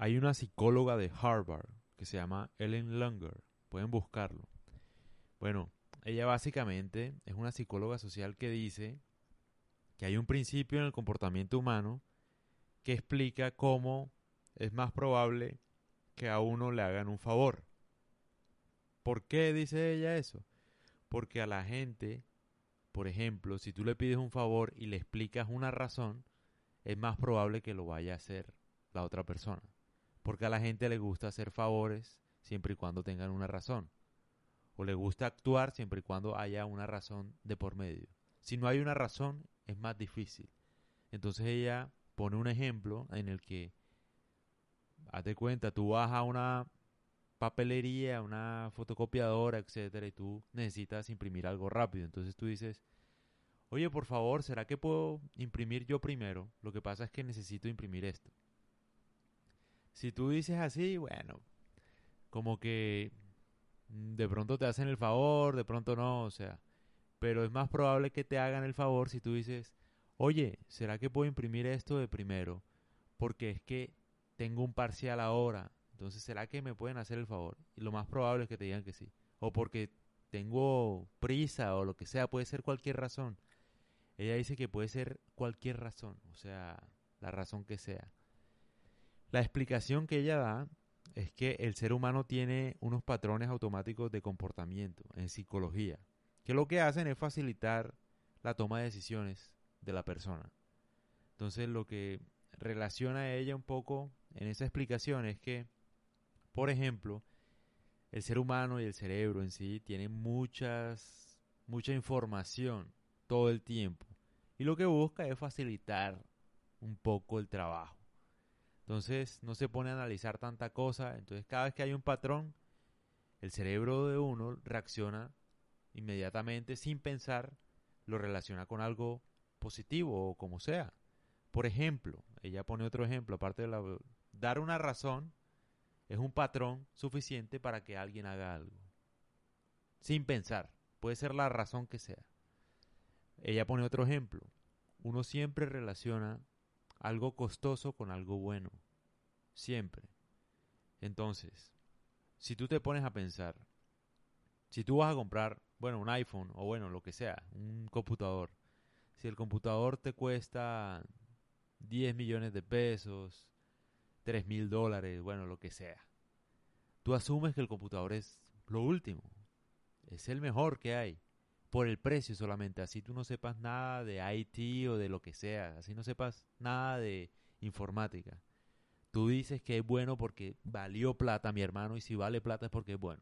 Hay una psicóloga de Harvard que se llama Ellen Langer. Pueden buscarlo. Bueno, ella básicamente es una psicóloga social que dice que hay un principio en el comportamiento humano que explica cómo es más probable que a uno le hagan un favor. ¿Por qué dice ella eso? Porque a la gente, por ejemplo, si tú le pides un favor y le explicas una razón, es más probable que lo vaya a hacer la otra persona. Porque a la gente le gusta hacer favores siempre y cuando tengan una razón. O le gusta actuar siempre y cuando haya una razón de por medio. Si no hay una razón, es más difícil. Entonces ella pone un ejemplo en el que, hazte cuenta, tú vas a una papelería, una fotocopiadora, etcétera, y tú necesitas imprimir algo rápido. Entonces tú dices, oye, por favor, ¿será que puedo imprimir yo primero? Lo que pasa es que necesito imprimir esto. Si tú dices así, bueno, como que de pronto te hacen el favor, de pronto no, o sea, pero es más probable que te hagan el favor si tú dices, oye, ¿será que puedo imprimir esto de primero? Porque es que tengo un parcial ahora, entonces ¿será que me pueden hacer el favor? Y lo más probable es que te digan que sí. O porque tengo prisa o lo que sea, puede ser cualquier razón. Ella dice que puede ser cualquier razón, o sea, la razón que sea. La explicación que ella da es que el ser humano tiene unos patrones automáticos de comportamiento en psicología, que lo que hacen es facilitar la toma de decisiones de la persona. Entonces lo que relaciona a ella un poco en esa explicación es que, por ejemplo, el ser humano y el cerebro en sí tienen muchas, mucha información todo el tiempo. Y lo que busca es facilitar un poco el trabajo. Entonces no se pone a analizar tanta cosa. Entonces cada vez que hay un patrón, el cerebro de uno reacciona inmediatamente sin pensar, lo relaciona con algo positivo o como sea. Por ejemplo, ella pone otro ejemplo, aparte de la, dar una razón es un patrón suficiente para que alguien haga algo. Sin pensar, puede ser la razón que sea. Ella pone otro ejemplo. Uno siempre relaciona algo costoso con algo bueno. Siempre. Entonces, si tú te pones a pensar, si tú vas a comprar, bueno, un iPhone o bueno, lo que sea, un computador, si el computador te cuesta 10 millones de pesos, 3 mil dólares, bueno, lo que sea, tú asumes que el computador es lo último, es el mejor que hay por el precio solamente, así tú no sepas nada de IT o de lo que sea, así no sepas nada de informática. Tú dices que es bueno porque valió plata, mi hermano, y si vale plata es porque es bueno.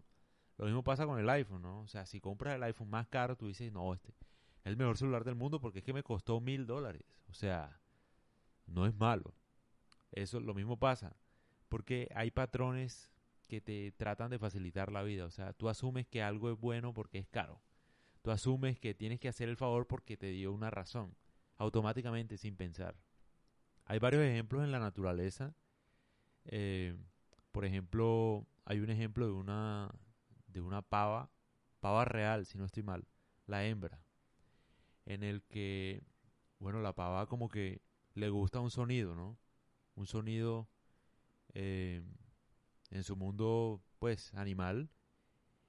Lo mismo pasa con el iPhone, ¿no? O sea, si compras el iPhone más caro, tú dices, no, este es el mejor celular del mundo porque es que me costó mil dólares. O sea, no es malo. Eso lo mismo pasa. Porque hay patrones que te tratan de facilitar la vida. O sea, tú asumes que algo es bueno porque es caro. Tú asumes que tienes que hacer el favor porque te dio una razón, automáticamente sin pensar. Hay varios ejemplos en la naturaleza. Eh, por ejemplo, hay un ejemplo de una, de una pava, pava real, si no estoy mal, la hembra, en el que, bueno, la pava como que le gusta un sonido, ¿no? Un sonido eh, en su mundo, pues, animal,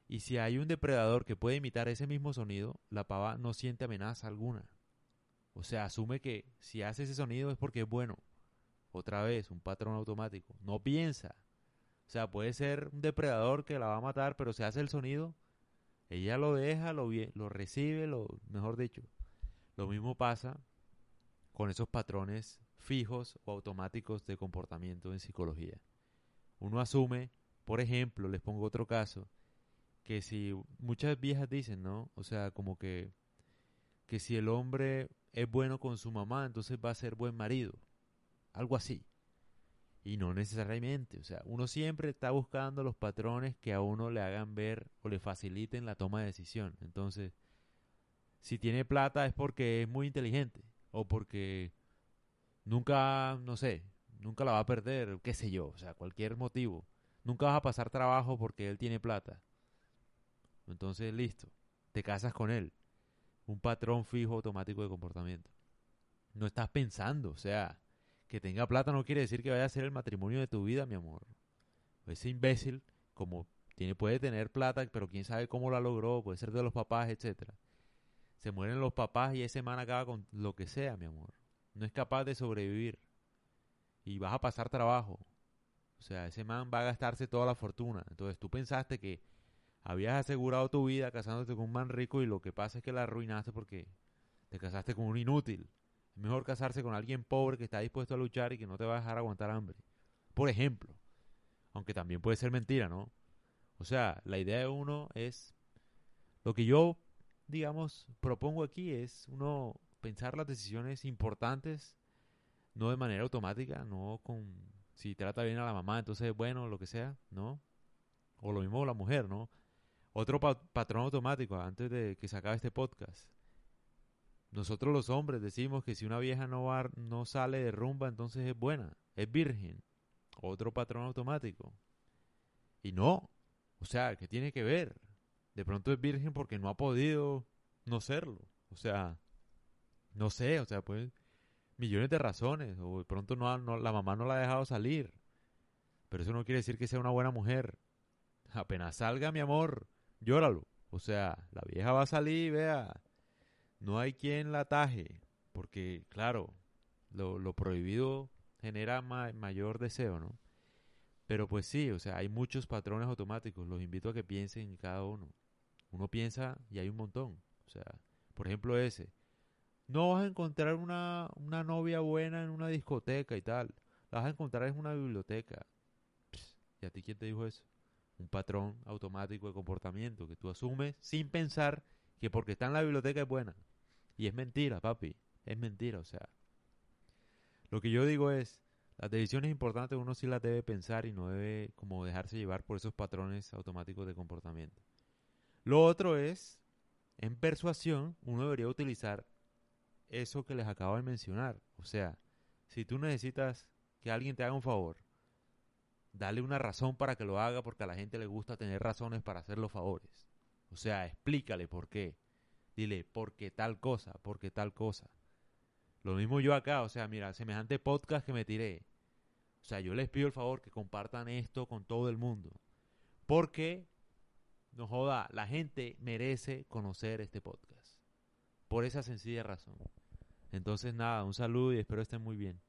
y si hay un depredador que puede imitar ese mismo sonido, la pava no siente amenaza alguna. O sea, asume que si hace ese sonido es porque es bueno. Otra vez, un patrón automático. No piensa. O sea, puede ser un depredador que la va a matar, pero si hace el sonido, ella lo deja, lo, lo recibe, lo mejor dicho. Lo mismo pasa con esos patrones fijos o automáticos de comportamiento en psicología. Uno asume, por ejemplo, les pongo otro caso, que si muchas viejas dicen, ¿no? O sea, como que que si el hombre es bueno con su mamá, entonces va a ser buen marido. Algo así. Y no necesariamente, o sea, uno siempre está buscando los patrones que a uno le hagan ver o le faciliten la toma de decisión. Entonces, si tiene plata es porque es muy inteligente o porque nunca, no sé, nunca la va a perder, qué sé yo, o sea, cualquier motivo. Nunca vas a pasar trabajo porque él tiene plata. Entonces, listo, te casas con él. Un patrón fijo automático de comportamiento. No estás pensando, o sea, que tenga plata no quiere decir que vaya a ser el matrimonio de tu vida, mi amor. Ese imbécil, como tiene, puede tener plata, pero quién sabe cómo la logró, puede ser de los papás, etcétera. Se mueren los papás y ese man acaba con lo que sea, mi amor. No es capaz de sobrevivir. Y vas a pasar trabajo. O sea, ese man va a gastarse toda la fortuna. Entonces tú pensaste que habías asegurado tu vida casándote con un man rico y lo que pasa es que la arruinaste porque te casaste con un inútil. Mejor casarse con alguien pobre que está dispuesto a luchar y que no te va a dejar aguantar hambre. Por ejemplo. Aunque también puede ser mentira, ¿no? O sea, la idea de uno es... Lo que yo, digamos, propongo aquí es uno pensar las decisiones importantes, no de manera automática, no con... Si trata bien a la mamá, entonces, bueno, lo que sea, ¿no? O lo mismo la mujer, ¿no? Otro patrón automático, antes de que se acabe este podcast. Nosotros los hombres decimos que si una vieja no, va, no sale de rumba, entonces es buena, es virgen. Otro patrón automático. Y no, o sea, ¿qué tiene que ver? De pronto es virgen porque no ha podido no serlo. O sea, no sé, o sea, pues millones de razones. O de pronto no, no, la mamá no la ha dejado salir. Pero eso no quiere decir que sea una buena mujer. Apenas salga, mi amor, llóralo. O sea, la vieja va a salir, vea, no hay quien la ataje, porque claro, lo, lo prohibido genera mayor deseo, ¿no? Pero pues sí, o sea, hay muchos patrones automáticos, los invito a que piensen en cada uno. Uno piensa y hay un montón. O sea, por ejemplo ese, no vas a encontrar una, una novia buena en una discoteca y tal, la vas a encontrar en una biblioteca. ¿Y a ti quién te dijo eso? Un patrón automático de comportamiento que tú asumes sin pensar que porque está en la biblioteca es buena. Y es mentira, papi. Es mentira, o sea. Lo que yo digo es, las decisiones importantes uno sí las debe pensar y no debe como dejarse llevar por esos patrones automáticos de comportamiento. Lo otro es, en persuasión, uno debería utilizar eso que les acabo de mencionar. O sea, si tú necesitas que alguien te haga un favor, dale una razón para que lo haga porque a la gente le gusta tener razones para hacer los favores. O sea, explícale por qué. Dile, ¿por qué tal cosa? ¿Por qué tal cosa? Lo mismo yo acá, o sea, mira, semejante podcast que me tiré. O sea, yo les pido el favor que compartan esto con todo el mundo. Porque, no joda, la gente merece conocer este podcast. Por esa sencilla razón. Entonces, nada, un saludo y espero estén muy bien.